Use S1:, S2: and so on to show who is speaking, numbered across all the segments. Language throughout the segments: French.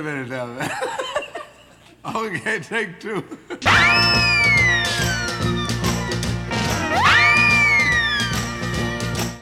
S1: a minute now. okay, take two.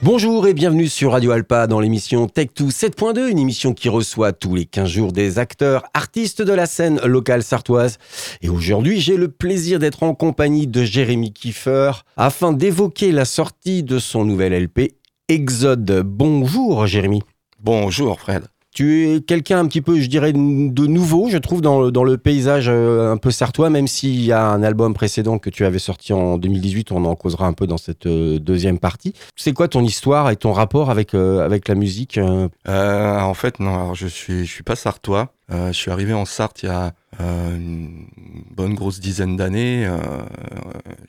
S2: Bonjour et bienvenue sur Radio Alpa dans l'émission Tech2 7.2, une émission qui reçoit tous les 15 jours des acteurs, artistes de la scène locale sartoise. Et aujourd'hui, j'ai le plaisir d'être en compagnie de Jérémy Kiefer afin d'évoquer la sortie de son nouvel LP Exode. Bonjour Jérémy.
S3: Bonjour Fred.
S2: Tu es quelqu'un un petit peu, je dirais, de nouveau, je trouve, dans le, paysage euh, un peu sartois, même s'il y a un album précédent que tu avais sorti en 2018, on en causera un peu dans cette euh, deuxième partie. C'est quoi ton histoire et ton rapport avec, euh, la musique
S3: En fait, non, je suis, je suis pas sartois. Je suis arrivé en Sarthe il y a une bonne grosse dizaine d'années.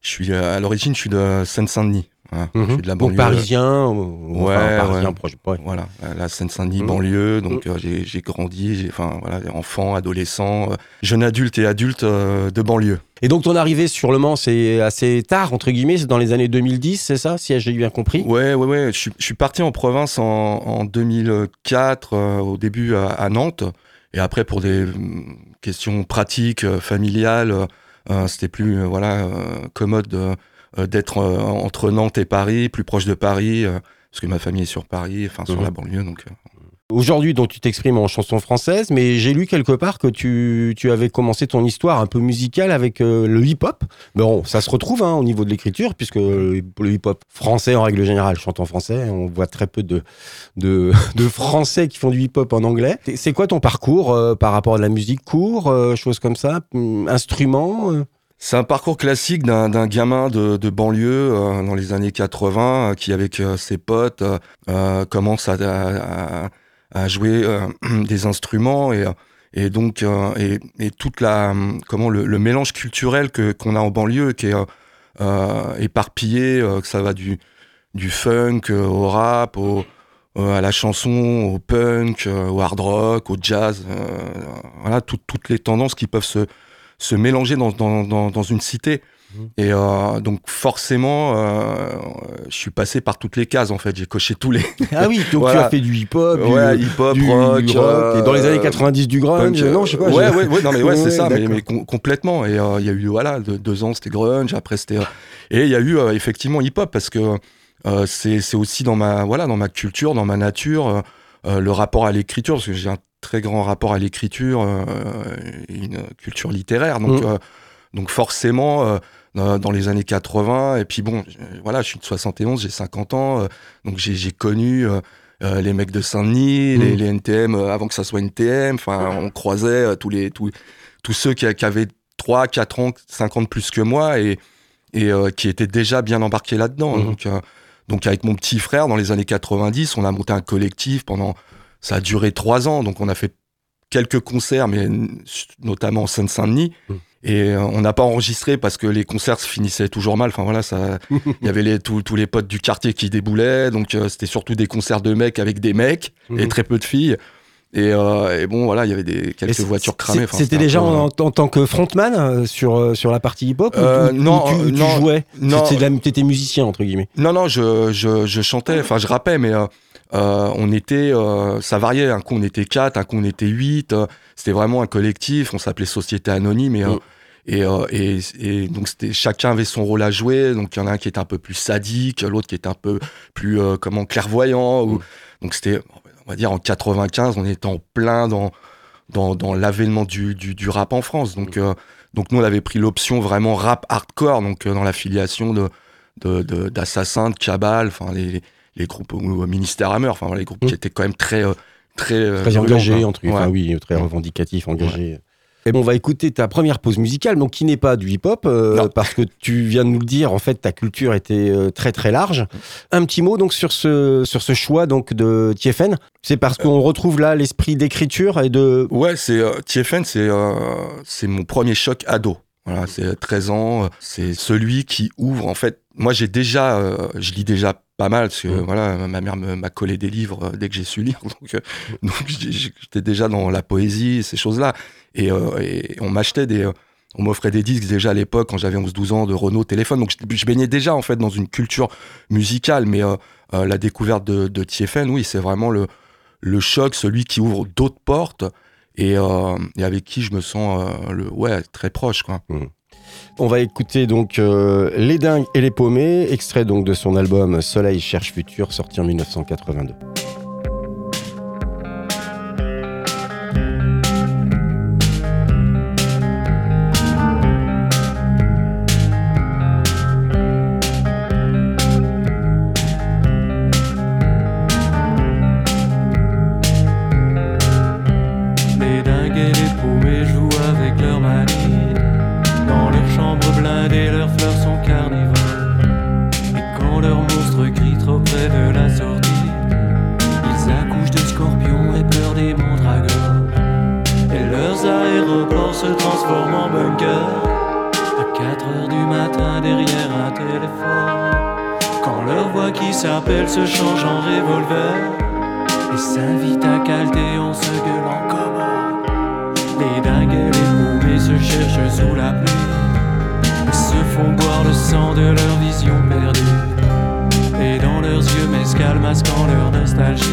S3: Je suis à l'origine, je suis de Seine-Saint-Denis. Voilà. Je suis de la
S2: Donc
S3: banlieue.
S2: parisien, ou-
S3: Ouais,
S2: enfin, parisien
S3: ouais.
S2: proche. ouais.
S3: Voilà, la Seine-Saint-Denis,
S2: Mhm.
S3: banlieue. Donc euh, j'ai j'ai grandi, enfin voilà, enfant, adolescent, euh, jeune adulte et adulte euh, de banlieue.
S2: Et donc ton arrivée sur Le Mans, c'est assez tard, entre guillemets, c'est dans les années 2010, c'est ça, si j'ai bien compris?
S3: Ouais, ouais, ouais. Je suis, je suis parti en province en, en 2004, euh, au début à, à Nantes. Et après, pour des hum, questions pratiques, familiales, euh, c'était plus voilà commode euh, d'être euh, entre Nantes et Paris, plus proche de Paris, euh, parce que ma famille est sur Paris, enfin sur
S2: Mhm.
S3: la banlieue. Donc, euh,
S2: Aujourd'hui, donc tu t'exprimes en chanson française, mais j'ai lu quelque part que tu, tu avais commencé ton histoire un peu musicale avec euh, le hip-hop. Bon, ça se retrouve hein, au niveau de l'écriture, puisque le le hip-hop français, en règle générale, chante en français. On voit très peu de, de, de Français qui font du hip-hop en anglais. C'est- quoi ton parcours euh, par rapport à la musique Cours, euh, choses comme ça hum, Instruments euh?
S3: C'est un parcours classique d'un gamin de, de banlieue euh, dans les années 80 euh, qui, avec euh, ses potes, euh, commence à, à- à jouer des instruments et, et donc et, et toute la comment le, le mélange culturel que qu'on a en banlieue qui est éparpillé, que ça va du du funk au rap, au, à la chanson, au punk, au hard rock, au jazz, voilà toutes toutes les tendances qui peuvent se se mélanger dans, dans, dans, dans une cité.
S2: Mhm.
S3: Et euh, donc forcément, euh, je suis passé par toutes les cases en fait. J'ai coché tous les
S2: Ah oui, donc tu as fait du hip-hop, du,
S3: ouais,
S2: du
S3: rock, euh,
S2: et dans les années 90 du grunge.
S3: euh,
S2: non, je sais pas.
S3: Ouais, ouais, ouais, non mais ouais, c'est ça, mais, mais com- complètement. Et euh, il y a eu voilà de- deux ans c'était grunge, après c'était euh, et il y a eu euh, effectivement hip-hop parce que euh, c'est c'est aussi dans ma voilà dans ma culture, dans ma nature, euh, le rapport à l'écriture parce que j'ai un très grand rapport à l'écriture, euh, une culture littéraire, donc
S2: Mhm.
S3: euh, donc forcément. euh, dans les années 80 et puis bon voilà je suis de 71 j'ai 50 ans donc j'ai connu euh, les mecs de Saint-Denis,
S2: Mhm.
S3: les, les NTM euh, avant que ça soit NTM. Enfin, on croisait euh, tous les tous, tous ceux qui, qui avaient 3, 4 ans, 5 ans de plus que moi et, et qui étaient déjà bien embarqués là-dedans.
S2: Mhm.
S3: Donc, donc avec mon petit frère, dans les années 90, on a monté un collectif pendant. Ça a duré 3 ans, donc on a fait quelques concerts, mais notamment en Seine-Saint-Denis.
S2: Mhm.
S3: Et euh, on n'a pas enregistré parce que les concerts se finissaient toujours mal. Enfin voilà, ça, il y avait les, tous, tous les potes du quartier qui déboulaient, donc euh, c'était surtout des concerts de mecs avec des mecs et
S2: Mhm.
S3: très peu de filles. Et, euh, et bon, voilà, il y avait des, quelques voitures cramées. Enfin,
S2: C'était déjà
S3: peu,
S2: en, en tant que frontman sur, sur la partie hip-hop
S3: Euh, non,
S2: ou tu, ou tu
S3: non,
S2: jouais?
S3: non.
S2: T'étais musicien, entre guillemets.
S3: Non, non, je, je, je chantais, enfin, je rappais, mais euh, on était, euh, ça variait. Un coup, on était quatre, un coup, on était huit. euh, c'était vraiment un collectif. On s'appelait Société Anonyme et, euh,
S2: Mm.
S3: et, euh, et, et donc c'était chacun avait son rôle à jouer. Donc il y en a un qui était un peu plus sadique, l'autre qui était un peu plus euh, comment clairvoyant. Ou,
S2: Mm.
S3: donc c'était, on va dire, en 95, on était en plein dans dans, dans l'avènement du, du, du rap en France. Donc euh, donc nous, on avait pris l'option vraiment rap hardcore, donc dans l'affiliation de de- de- d'assassins, de, cabales, enfin les, les groupes ou, Ministère Hammer, enfin les groupes
S2: Mm.
S3: qui étaient quand même très euh, très euh,
S2: Très
S3: violents,
S2: engagé,
S3: quoi.
S2: entre,
S3: Ouais.
S2: enfin oui, très
S3: Ouais.
S2: revendicatif, engagé. Et bon, on va écouter ta première pause musicale, donc qui n'est pas du hip-hop, euh, parce que tu viens de nous le dire, en fait, ta culture était euh, très très large. Un petit mot donc sur ce sur ce choix donc de TFN. C'est parce qu'on retrouve là l'esprit d'écriture et de.
S3: Ouais, c'est TFN, c'est c'est mon premier choc ado. Voilà, c'est 13 ans, c'est celui qui ouvre en fait. Moi, j'ai déjà euh, je lis déjà pas mal parce que
S2: Mm.
S3: voilà, ma mère m'a collé des livres euh, dès que j'ai su lire. Donc euh, donc j'ai- j'étais déjà dans la poésie, ces choses-là et, euh, et on m'achetait des on m'offrait des disques déjà à l'époque quand j'avais 11-12 ans de Renault téléphone. Donc je, je baignais déjà en fait dans une culture musicale, mais la découverte de, de TFN, oui, c'est vraiment le le choc, celui qui ouvre d'autres portes et, avec qui je me sens le, ouais, très proche. Quoi.
S2: Mmh. On va écouter donc Les Dingues et les Paumés, extrait donc de son album Soleil cherche futur, sorti en 1982.
S4: s'appelle se change en revolver et s'invite à calter, on se gueule en commun. Les dingues et les poupées se cherchent sous la pluie et se font boire le sang de leur vision perdue. Et dans leurs yeux mescal masquant leur nostalgie,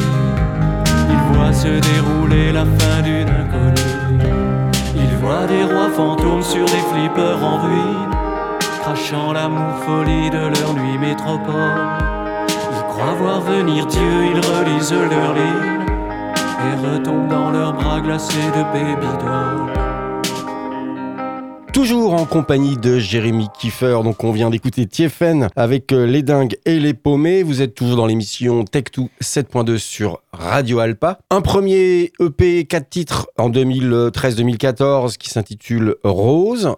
S4: ils voient se dérouler la fin d'une inconnue. Ils voient des rois fantômes sur des flippers en ruine, crachant l'amour folie de leur nuit métropole
S2: compagnie de Jérémy Kiefer. Donc, on vient d'écouter Tiefen avec euh, Les Dingues et les Paumés. Vous êtes toujours dans l'émission Tech2 7.2 sur Radio Alpa. Un premier EP 4 titres en 2013-2014 qui s'intitule Rose.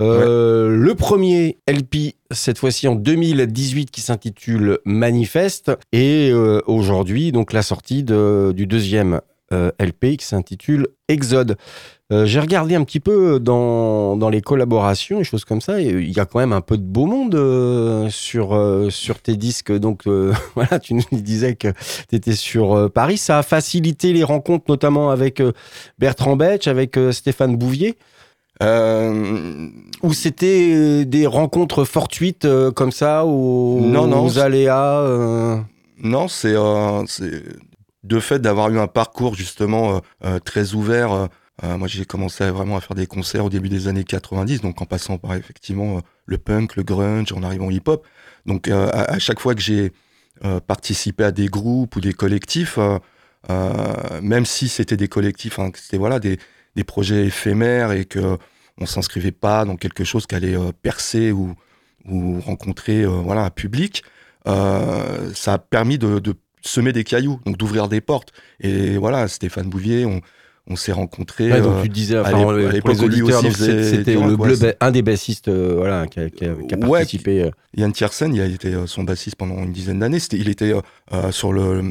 S2: Euh, le premier LP, cette fois-ci en 2018, qui s'intitule Manifeste. Et euh, aujourd'hui, donc la sortie du deuxième LP qui s'intitule Exode. Euh, j'ai regardé un petit peu dans, dans, les collaborations et choses comme ça. Et il y a quand même un peu de beau monde euh, sur, euh, sur tes disques. Donc voilà, tu nous disais que tu étais sur Paris. Ça a facilité les rencontres, notamment avec Bertrand Betch, avec Stéphane Bouvier. Ou c'était des rencontres fortuites comme ça, ou
S3: non, non,
S2: aux aléas
S3: Non, c'est de fait d'avoir eu un parcours justement très ouvert euh, moi, j'ai commencé vraiment à faire des concerts au début des années 90, donc en passant par effectivement euh, le punk, le grunge, en arrivant au hip-hop. Donc, euh, à, chaque fois que j'ai participé à des groupes ou des collectifs, même si c'était des collectifs, hein, c'était voilà des, des, projets éphémères et que on s'inscrivait pas dans quelque chose qui allait percer ou, ou rencontrer voilà un public, ça a permis de, semer des cailloux, donc d'ouvrir des portes. Et voilà, Stéphane Bouvier, on s'est rencontrés.
S2: donc euh, tu disais, enfin, à l'époque, c'était le un des bassistes euh, voilà, qui a, qui a, participé. Euh.
S3: Yann Tiersen, il a été son bassiste pendant une dizaine d'années. Il était sur le,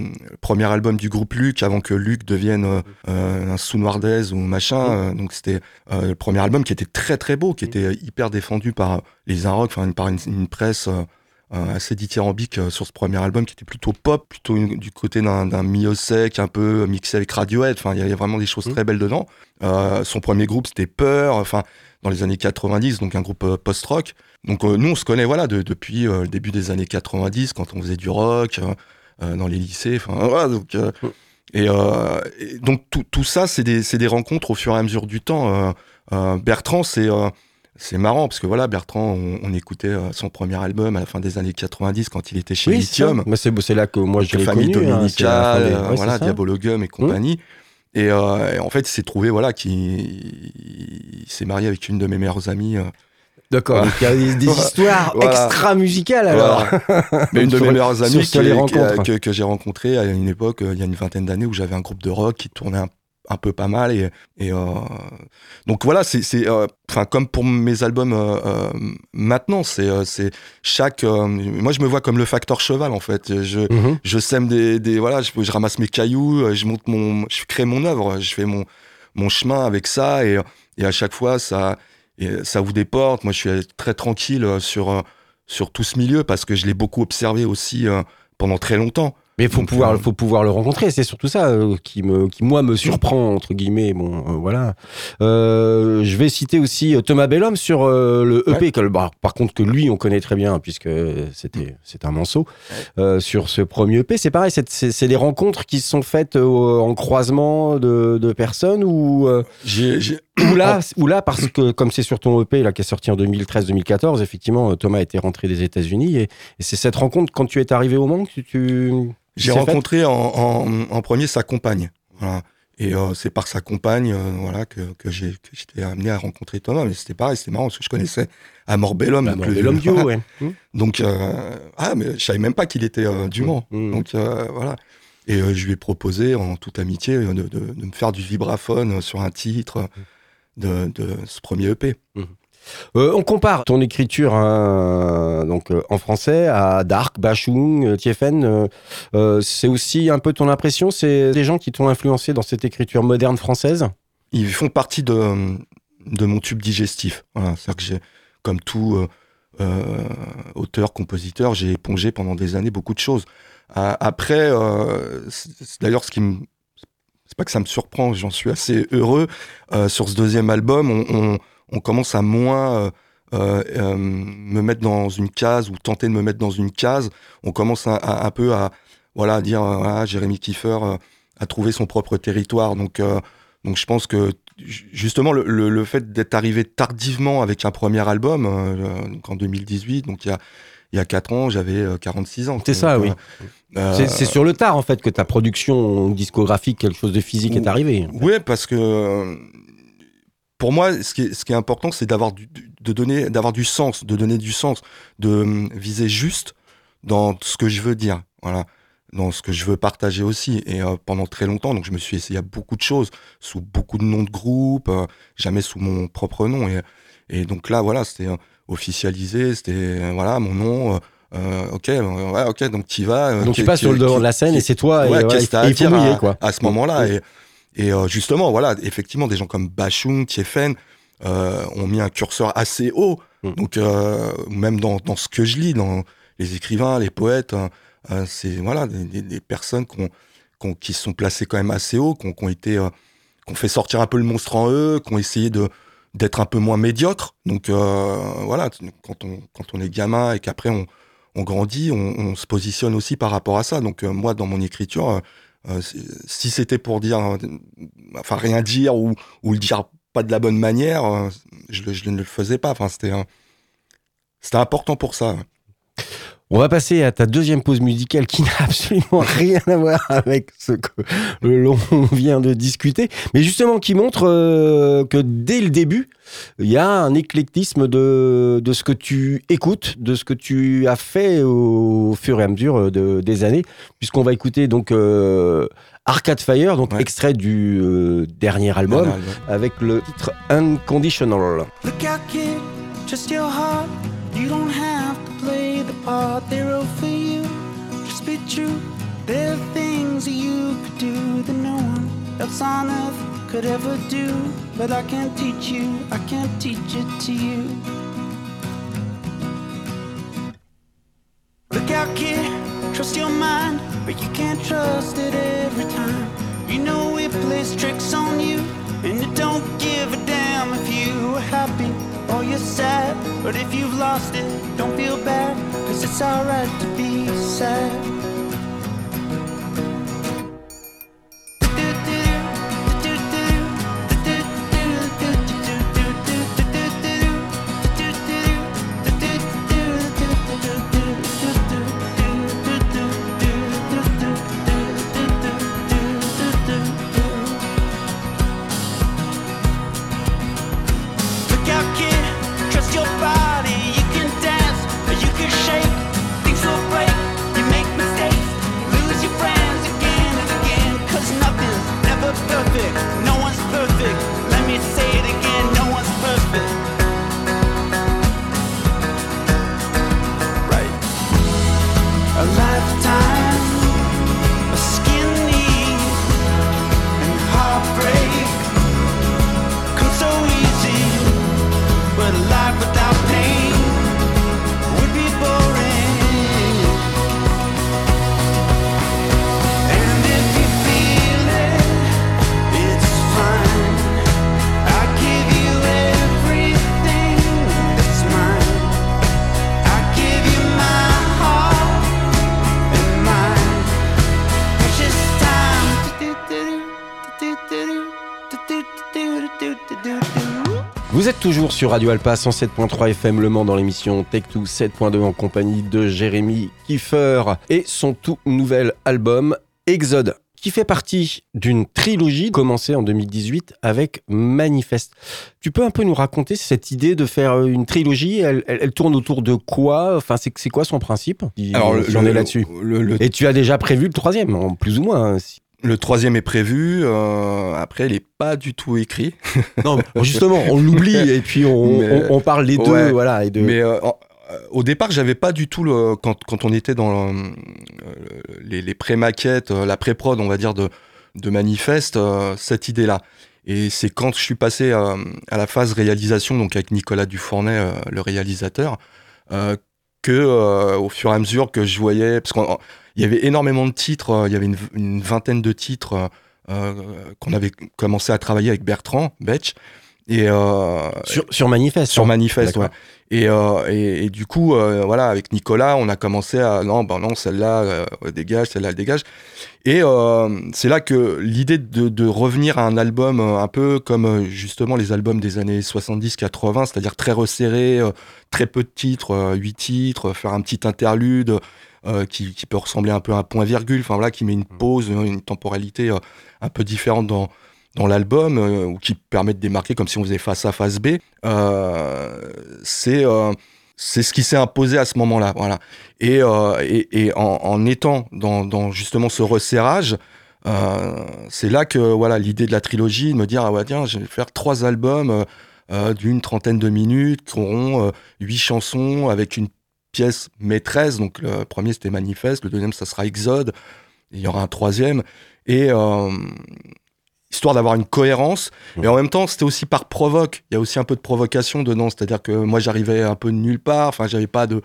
S3: premier album du groupe Luc, avant que Luc devienne un sous-noirdez ou machin. donc c'était le premier album qui était très très beau, qui était hyper défendu par les Inrocks, enfin par une presse assez dithyrambique euh, sur ce premier album qui était plutôt pop, plutôt du côté d'un Mio sec, un peu mixé avec Radiohead. Enfin, il y avait vraiment des choses mmh. très belles dedans. Euh, son premier groupe, c'était Peur. Enfin, dans les années 90, donc un groupe post-rock. Donc nous, on se connaît voilà depuis le début des années 90, quand on faisait du rock dans les lycées. Enfin, voilà, donc. Mmh. Et, donc tout, tout ça, c'est des, des, rencontres au fur et à mesure du temps. Bertrand, c'est c'est marrant parce que voilà, Bertrand, on, écoutait euh, son premier album à la fin des années 90 quand il était chez Lithium.
S2: c'est là que moi je l'ai
S3: famille connu. Dominica, hein, euh, voilà, Diabologum et compagnie. Euh, et, en fait, il s'est trouvé voilà qu'il s'est marié avec une de mes meilleures amies.
S2: D'accord, il y a des, histoires extra musicales alors.
S3: Mais une de mes meilleures amies que, que j'ai rencontrée à une époque, il y a une vingtaine d'années, où j'avais un groupe de rock qui tournait un un peu pas mal et, et euh, donc voilà c'est euh, enfin comme pour mes albums euh, maintenant c'est c'est chaque moi je me vois comme le facteur cheval en fait. Je mhm. je sème des, des voilà je, je, ramasse mes cailloux je monte mon je crée mon œuvre je fais mon mon chemin avec ça et, et à chaque fois ça et ça ouvre des portes moi je suis très tranquille sur sur tout ce milieu parce que je l'ai beaucoup observé aussi pendant très longtemps
S2: Mais il faut
S3: Donc,
S2: pouvoir,
S3: euh,
S2: faut pouvoir le rencontrer. C'est surtout ça euh, qui me, qui moi me surprend entre guillemets. Bon, euh, voilà. Euh, je vais citer aussi Thomas Bellhomme sur le EP. que bah, par contre, que lui, on connaît très bien puisque c'était, c'est un manceau euh, sur ce premier EP. C'est pareil. C'est, c'est, c'est des rencontres qui se sont faites en croisement de, de personnes ou ou là, ou là parce que comme c'est sur ton EP là qui est sorti en 2013-2014, effectivement, Thomas était rentré des États-Unis et, et c'est cette rencontre quand tu es arrivé au Mans que tu
S3: J'ai rencontré en, en- en premier sa compagne. Voilà. Et euh, c'est par sa compagne euh, voilà, que, que j'étais amené à rencontrer Thomas. Mais c'était pareil, c'était marrant parce que je connaissais Amor Bellum.
S2: La
S3: donc
S2: mort
S3: le-
S2: de l'homme duo, ouais. Mmh.
S3: Donc, euh, ah, mais je savais même pas qu'il était euh, du Mans.
S2: Mmh.
S3: Donc, voilà. Et je lui ai proposé, en toute amitié, de, de- de me faire du vibraphone sur un titre de, de ce premier EP.
S2: Euh, on compare ton écriture hein, donc euh, en français à Dark, Bachung, euh, Tiefen. euh, euh, c'est aussi un peu ton impression. C'est des gens qui t'ont influencé dans cette écriture moderne française?
S3: Ils font partie de, de mon tube digestif. C'est-à-dire que j'ai, comme tout euh, euh, auteur, compositeur, j'ai épongé pendant des années beaucoup de choses. Après, euh, c'est c'est d'ailleurs ce qui me. C'est pas que ça me surprend, j'en suis assez heureux. Euh, sur ce deuxième album, on- on commence à moins euh, euh, euh, me mettre dans une case ou tenter de me mettre dans une case. On commence à- à- un peu à, voilà, à dire ah, Jérémy Kiefer a trouvé son propre territoire. Donc, donc je pense que ju- justement le, le- le fait d'être arrivé tardivement avec un premier album, donc en 2018, donc il y a, il y a 4 ans, j'avais euh, 46 ans.
S2: C'est ça, oui.
S3: euh,
S2: C'est sur le tard en fait que ta production discographique, quelque chose de physique est arrivé.
S3: Oui, parce que pour moi, ce qui est, ce qui est important, c'est d'avoir du, de donner, d'avoir du sens, de donner du sens, de euh, viser juste dans ce que je veux dire, voilà, dans ce que je veux partager aussi. Et euh, pendant très longtemps, donc je me suis essayé à beaucoup de choses, sous beaucoup de noms de groupes, euh, jamais sous mon propre nom. Et, et donc là, voilà, c'était euh, officialisé, c'était euh, voilà mon nom. euh, euh, ok, euh, ouais, ok, donc tu vas.
S2: Donc tu passes sur le devant de la scène et c'est toi. et,
S3: Ouais, t'as à
S2: il faut
S3: dire
S2: mouiller,
S3: à,
S2: quoi.
S3: à ce moment-là et, et euh, justement, voilà, effectivement, des gens comme Bachung, Tiefen euh, ont mis un curseur assez haut.
S2: Mm.
S3: Donc, euh, même dans, dans ce que je lis, dans les écrivains, les poètes, euh, c'est voilà, des, des- personnes qu'on- qu'on- qui se sont placées quand même assez haut, qui ont, qui ont été, qui ont fait sortir un peu le monstre en eux, qui ont essayé de d'être un peu moins médiocres. Donc voilà, quand on, quand on est gamin et qu'après on, on grandit, on, on se positionne aussi par rapport à ça. Donc moi, dans mon écriture, euh, si c'était pour dire, euh, enfin rien dire ou, le dire pas de la bonne manière, euh, je, ne le faisais pas. Enfin, c'était important pour ça.
S2: On va passer à ta deuxième pause musicale qui n'a absolument rien à voir avec ce que l'on vient de discuter, mais justement qui montre euh, que dès le début, il y a un éclectisme de, de ce que tu écoutes, de ce que tu as fait au fur et à mesure de- des années, puisqu'on va écouter donc euh, Arcade Fire, donc
S3: Ouais.
S2: extrait du euh, dernier album, avec le titre Unconditional.
S1: Look out, kid, just your heart. You don't have to part they for you. Just be true. There are things that you could do that no one else on earth could ever do. But I can't teach you, I can't teach it to you. Look out, kid, trust your mind, but you can't trust it every time. You know it plays tricks on you, and it don't give a damn if you are happy or you're sad. But if you've lost it, don't feel bad, cause it's alright to be sad.
S2: Sur Radio Alpa 107.3 FM Le Mans dans l'émission Tech2 7.2 en compagnie de Jérémy Kiefer et son tout nouvel album Exode qui fait partie d'une trilogie commencée en 2018 avec Manifeste. Tu peux un peu nous raconter cette idée de faire une trilogie? Elle, elle, tourne autour de quoi? Enfin, c'est quoi son principe?
S3: Alors,
S2: j'en ai là-dessus. Et tu as déjà prévu le troisième, en plus ou moins. Hein,
S3: le troisième est prévu. Euh, après, il n'est pas du tout écrit.
S2: non, justement, on l'oublie et puis on, on, parle les deux, voilà. Et de...
S3: Mais euh, au départ, j'avais pas du tout le, quand, quand on était dans euh, les, les pré-maquettes, la pré-prod, on va dire de de manifeste cette idée-là. Et c'est quand je suis passé à la phase réalisation, donc avec Nicolas Dufournet, le réalisateur, que au fur et à mesure que je voyais, parce qu'on il y avait énormément de titres, euh, il y avait une, vingtaine de titres euh, euh, qu'on avait commencé à travailler avec Bertrand Betch.
S2: Et sur, sur Manifeste.
S3: Sur hein. Manifeste, ouais. Et, et, du coup, voilà, avec Nicolas, on a commencé à non, ben non, celle-là dégage, celle-là elle dégage. Et c'est là que l'idée de, de, revenir à un album un peu comme justement les albums des années 70-80, c'est-à-dire très resserré, très peu de titres, 8 titres, faire un petit interlude, euh, qui, peut ressembler un peu à un point-virgule, enfin voilà, qui met une mm. pause, une temporalité euh, un peu différente dans, dans l'album, euh, ou qui permet de démarquer comme si on faisait face à face B. c'est c'est ce qui s'est imposé à ce moment-là, voilà. Et, et, en, étant dans, justement ce resserrage, c'est là que voilà l'idée de la trilogie, de me dire ah ouais tiens, je vais faire trois albums d'une trentaine de minutes qui auront huit chansons avec une pièce maîtresse. Donc le premier c'était Manifeste, le deuxième ça sera Exode, il y aura un troisième. Et euh, histoire d'avoir une cohérence. Et en même temps, c'était aussi par provoque. Il y a aussi un peu de provocation dedans. C'est-à-dire que moi, j'arrivais un peu de nulle part. Enfin, j'avais pas de.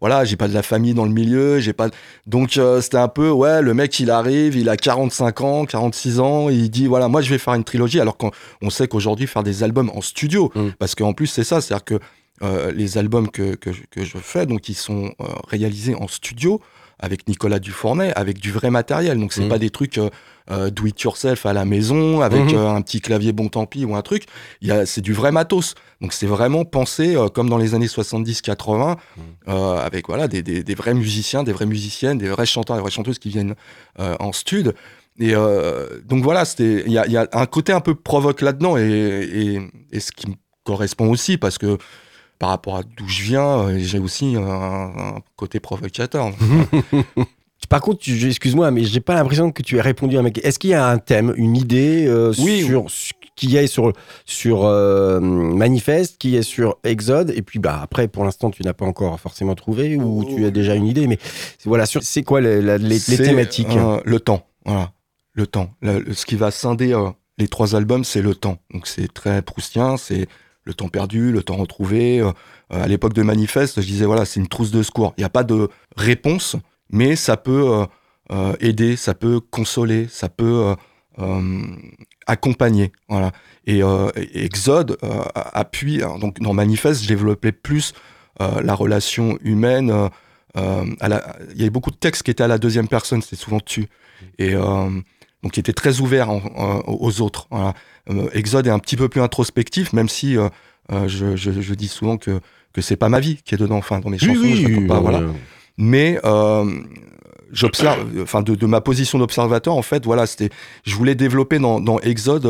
S3: Voilà, j'ai pas de la famille dans le milieu. J'ai pas. Donc, euh, c'était un peu, ouais, le mec, il arrive, il a 45 ans, 46 ans. il dit, voilà, moi, je vais faire une trilogie. Alors qu'on sait qu'aujourd'hui, faire des albums en studio. Mm. Parce qu'en plus, c'est ça. C'est-à-dire que euh, les albums que, que, je fais, donc ils sont euh, réalisés en studio avec Nicolas Dufournet, avec du vrai matériel. Donc c'est mmh. pas des trucs euh, do it yourself à la maison avec mmh. un petit clavier bon tant pis ou un truc. C'est du vrai matos. Donc c'est vraiment pensé comme dans les années 70-80 mmh. avec voilà des, des, des, vrais musiciens, des vraies musiciennes, des vrais chanteurs, des vraies chanteuses qui viennent en stud. Et donc voilà, il y a, y a, un côté un peu provoque là-dedans et, et, et, ce qui me correspond aussi parce que par rapport à d'où je viens, euh, j'ai aussi un, côté provocateur.
S2: Par contre, excuse-moi, mais j'ai pas l'impression que tu aies répondu à ma question. Est-ce qu'il y a un thème, une idée euh, sur qui est sur sur euh, Manifeste, qui est sur Exode, et puis bah après, pour l'instant, tu n'as pas encore forcément trouvé ou tu as déjà une idée, mais voilà, c'est quoi les, les, thématiques
S3: Le temps, voilà, le temps. ce qui va scinder les trois albums, c'est le temps. Donc c'est très proustien, c'est le temps perdu, le temps retrouvé. Euh, à l'époque de Manifeste, je disais, voilà, c'est une trousse de secours. Il n'y a pas de réponse, mais ça peut euh, euh, aider, ça peut consoler, ça peut accompagner. Voilà. Et, Exode appuie, donc dans Manifeste, je développais plus la relation humaine. il y avait beaucoup de textes qui étaient à la deuxième personne, c'était souvent tu. Et donc qui était très ouvert aux autres. Voilà. Euh, Exode est un petit peu plus introspectif, même si euh, euh, je, je, je, dis souvent que que c'est pas ma vie qui est dedans, enfin dans mes chansons, je pas, voilà. Mais j'observe, enfin de, de, ma position d'observateur, en fait, voilà, c'était, je voulais développer dans, dans Exode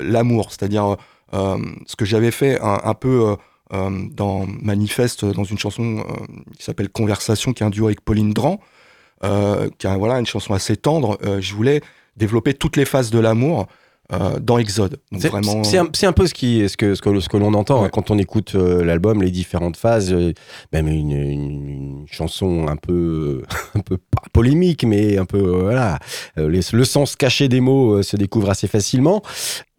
S3: l'amour, c'est-à-dire ce que j'avais fait un, un peu dans Manifeste, dans une chanson qui s'appelle Conversation, qui est un duo avec Pauline Dran, qui est voilà une chanson assez tendre. je voulais développer toutes les phases de l'amour. Euh, dans Exode.
S2: C'est vraiment... un, un, peu ce, qui, ce que, ce que, ce que l'on entend hein, quand on écoute euh, l'album, les différentes phases, euh, même une, une, chanson un peu, un peu pas polémique, mais un peu voilà, le sens caché des mots se découvre assez facilement.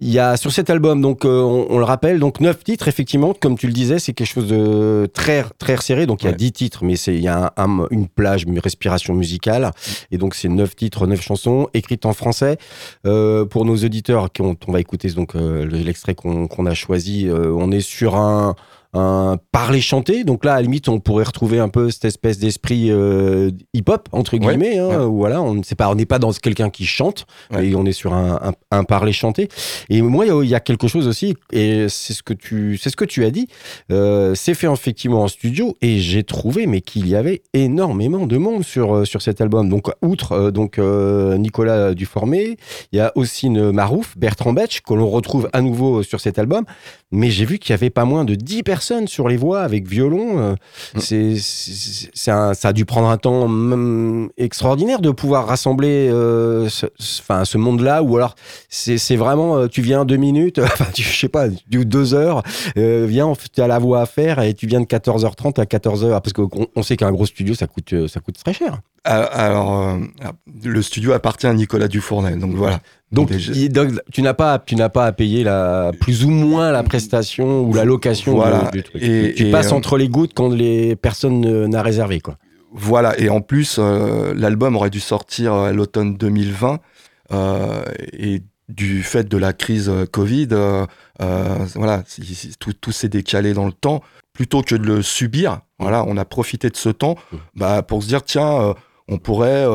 S2: Il y a sur cet album, donc euh, on, le rappelle, donc neuf titres effectivement, comme tu le disais, c'est quelque chose de très très resserré. Donc il y a dix titres, mais c'est il y a une plage, une respiration musicale, et donc c'est neuf titres, neuf chansons écrites en français. Euh, pour nos auditeurs, qui on, on va écouter donc euh, l'extrait qu'on a choisi, on est sur un un parler chanter. Donc là, à la limite, on pourrait retrouver un peu cette espèce d'esprit euh, hip-hop entre guillemets. Hein, où voilà, on n'est pas, on n'est pas dans quelqu'un qui chante, mais on est sur un, un, un parler chanter. Et moi, il y, a quelque chose aussi, et c'est ce que tu, c'est ce que tu as dit. Euh, c'est fait effectivement en studio, et j'ai trouvé, mais qu'il y avait énormément de monde sur euh, sur cet album. Donc outre euh, donc Nicolas Duformé, il y a aussi Marouf, Bertrand Betch, que l'on retrouve à nouveau sur cet album. Mais j'ai vu qu'il y avait pas moins de 10 personnes sur les voix avec violon. Euh, mm. C'est, ça a dû prendre un temps mm, extraordinaire de pouvoir rassembler euh, ce, enfin, ce monde-là. Ou alors, c'est, vraiment, euh, tu viens deux minutes, enfin, je sais pas, deux heures, euh, viens, tu as la voix à faire et tu viens de 14h30 à 14h. Parce qu'on on sait qu'un gros studio, ça coûte, ça coûte très cher.
S3: Alors, le studio appartient à Nicolas Dufournel, donc voilà.
S2: Donc, tu n'as pas, tu n'as pas à payer la, plus ou moins la prestation ou la location
S3: voilà.
S2: du, truc. Et, tu passes
S3: euh,
S2: entre les gouttes quand les personnes n'a réservé, quoi.
S3: Voilà. Et en plus, euh, l'album aurait dû sortir à l'automne 2020. Euh, et du fait de la crise Covid, voilà, tout, tout s'est décalé dans le temps. Plutôt que de le subir, voilà, on a profité de ce temps mmh. bah, pour se dire, tiens, on pourrait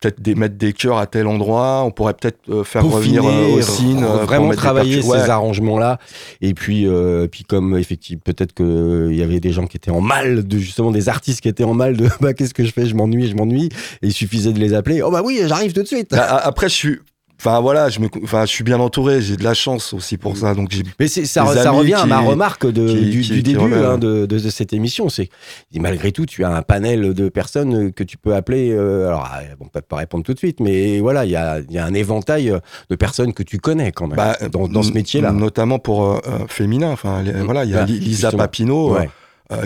S3: peut-être des, mettre des chœurs à tel endroit, on pourrait peut-être euh, faire revenir euh, aussi
S2: euh, vraiment travailler ces arrangements là et puis puis comme effectivement peut-être que il y avait des gens qui étaient en mal de justement des artistes qui étaient en mal de bah qu'est-ce que je fais? Je m'ennuie je m'ennuie. Et il suffisait de les appeler. Oh bah oui j'arrive tout de suite.
S3: Bah, après je suis Enfin voilà, je me, enfin je suis bien entouré, j'ai de la chance aussi pour ça. Donc
S2: mais ça, ça revient à ma remarque de, du, début hein, de, de, cette émission, c'est malgré tout tu as un panel de personnes que tu peux appeler. Euh, alors ah, bon peut pas répondre tout de suite, mais voilà il y a, y a, un éventail de personnes que tu connais quand même bah, dans, dans, ce métier-là.
S3: Notamment pour euh, euh, féminin. Enfin mm. voilà il y a Lisa Papineau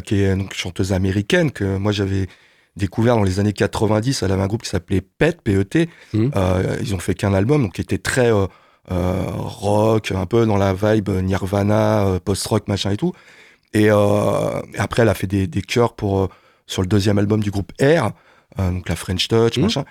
S3: qui est donc chanteuse américaine que moi j'avais découvert dans les années 90. Elle avait un groupe qui s'appelait PET, PET. Mmh. Euh, ils ont fait qu'un album, donc qui était très euh, euh, rock, un peu dans la vibe Nirvana, post-rock, machin et tout. Et, après, elle a fait des, des chœurs pour, sur le deuxième album du groupe Air, donc la French Touch, mmh. machin.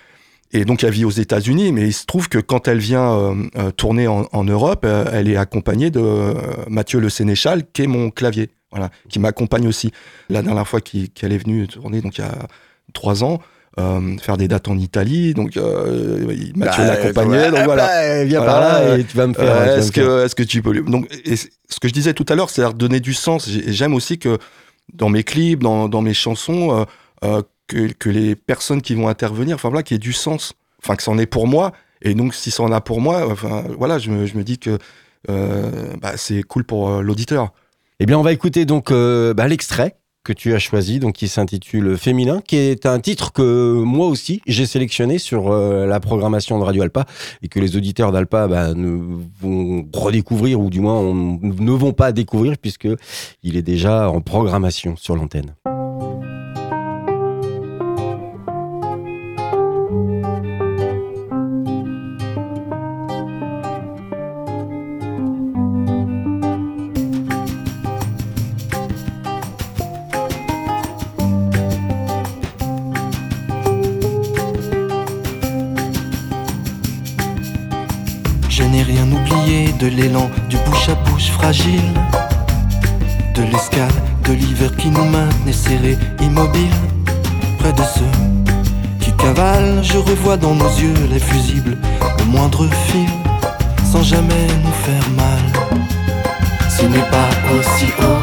S3: Et donc elle vit aux États-Unis, mais il se trouve que quand elle vient tourner en, en Europe, elle est accompagnée de Mathieu Le Sénéchal, qui est mon clavier, voilà, qui m'accompagne aussi. La dernière fois qu'elle est venue tourner, donc il y a trois ans. Euh, faire des dates en Italie, donc euh, Mathieu bah, l'accompagnait, donc voilà.
S2: Bah, viens par là et tu vas me faire.
S3: Euh, est-ce que, est-ce que tu peux donc ce que je disais tout à l'heure, c'est donner du sens. J'aime aussi que dans mes clips, dans, dans mes chansons, euh, que, que, les personnes qui vont intervenir, enfin voilà, qu'il y ait du sens, enfin que ça en est pour moi. Et donc si ça en a pour moi, enfin voilà, je me, je me dis que bah, c'est cool pour l'auditeur.
S2: Eh bien, on va écouter donc bah, l'extrait que tu as choisi, donc qui s'intitule Féminin, qui est un titre que moi aussi j'ai sélectionné sur euh, la programmation de Radio Alpa et que les auditeurs d'Alpa bah, vont redécouvrir ou du moins ne vont pas découvrir puisque il est déjà en programmation sur l'antenne.
S5: L'élan, du bouche à bouche fragile, de l'escale, de l'hiver qui nous maintenait serrés, immobiles, près de ceux qui cavalent. Je revois dans nos yeux les fusibles, le moindre fil, sans jamais nous faire mal. Ce n'est pas aussi haut,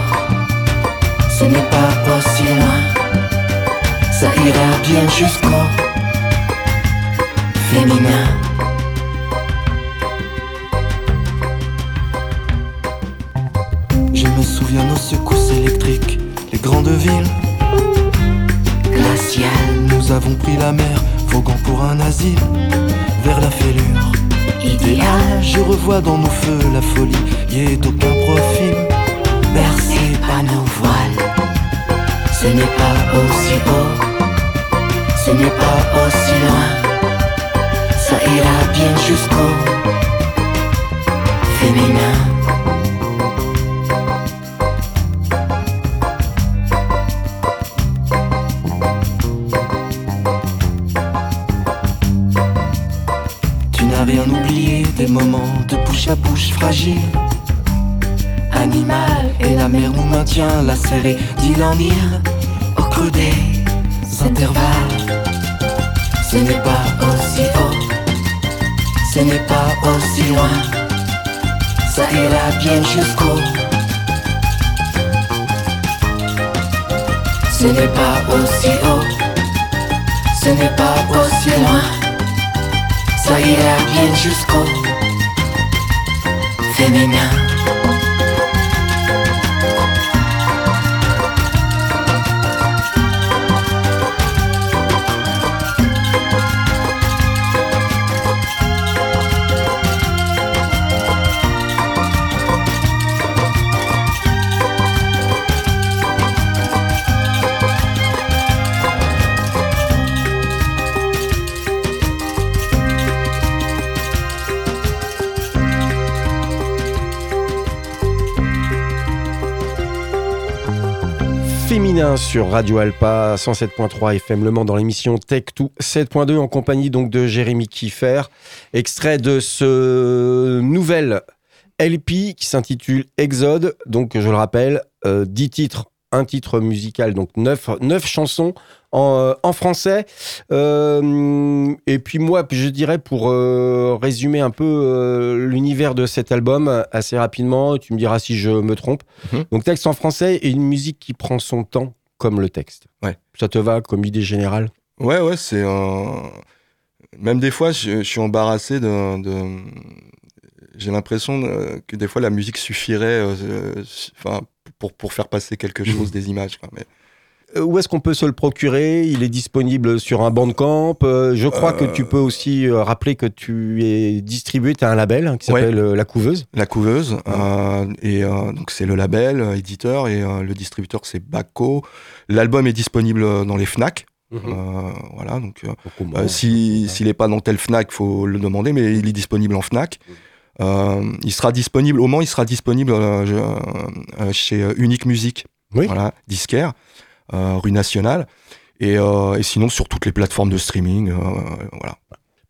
S5: ce n'est pas aussi loin, ça ira bien jusqu'au féminin. Souviens nos secousses électriques, les grandes villes glaciales. Nous avons pris la mer, voguant pour un asile, vers la fêlure idéale. Je revois dans nos feux la folie, y est aucun profil, bercé par nos voiles. Ce n'est pas aussi haut, ce n'est pas aussi loin, ça ira bien jusqu'au féminin. Bouche bouche fragile. Animal et la mer nous maintient la serrée d'île en île au creux des intervalles. Ce n'est pas aussi haut, ce n'est pas aussi loin, ça ira bien jusqu'au. Ce n'est pas aussi haut, ce n'est pas aussi loin, ça ira bien jusqu'au féminin.
S2: Féminin sur Radio Alpa 107.3 FM Le Mans dans l'émission Tech 2 7.2 en compagnie donc de Jérémy Kiffer. Extrait de ce nouvel LP qui s'intitule Exode. Donc je le rappelle, euh, 10 titres, un titre musical, donc 9, 9 chansons en, euh, en français. Euh, et puis moi, je dirais pour euh, résumer un peu euh, l'univers de cet album assez rapidement, tu me diras si je me trompe.
S3: Mhm.
S2: Donc texte en français et une musique qui prend son temps comme le texte.
S3: Ouais.
S2: Ça te va comme idée générale?
S3: Ouais, ouais, c'est un. Même des fois, je, je suis embarrassé de. de- J'ai l'impression que des fois la musique suffirait, enfin, pour pour faire passer quelque chose, des images. quoi. Mais
S2: Où est-ce qu'on peut se le procurer? Il est disponible sur un bandcamp. Euh, je crois que
S3: Euh.
S2: tu peux aussi euh, rappeler que tu es distribué, tu as un label hein, qui s'appelle euh, La Couveuse.
S3: la couveuse, euh, et euh, donc c'est le label, euh, éditeur, et euh, le distributeur c'est Baco. L'album est disponible euh, dans les Fnac.
S2: Mhm.
S3: euh, voilà, donc euh, Euh, si s'il n'est pas dans tel Fnac, faut le demander, mais il est disponible en Fnac. Euh, il sera disponible au Mans, il sera disponible euh, euh, chez euh, Unique Musique,
S2: Oui.
S3: voilà, disquaire, euh, rue Nationale, et, euh, et sinon sur toutes les plateformes de streaming, euh, voilà.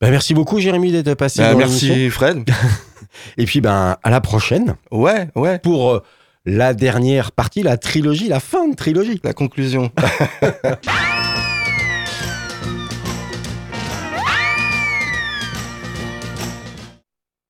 S2: Bah, merci beaucoup Jérémy d'être passé
S3: Bah,
S2: dans
S3: merci Fred.
S2: Et puis ben à la prochaine
S3: Ouais, ouais,
S2: pour euh, la dernière partie, la trilogie, la fin de trilogie.
S3: la conclusion.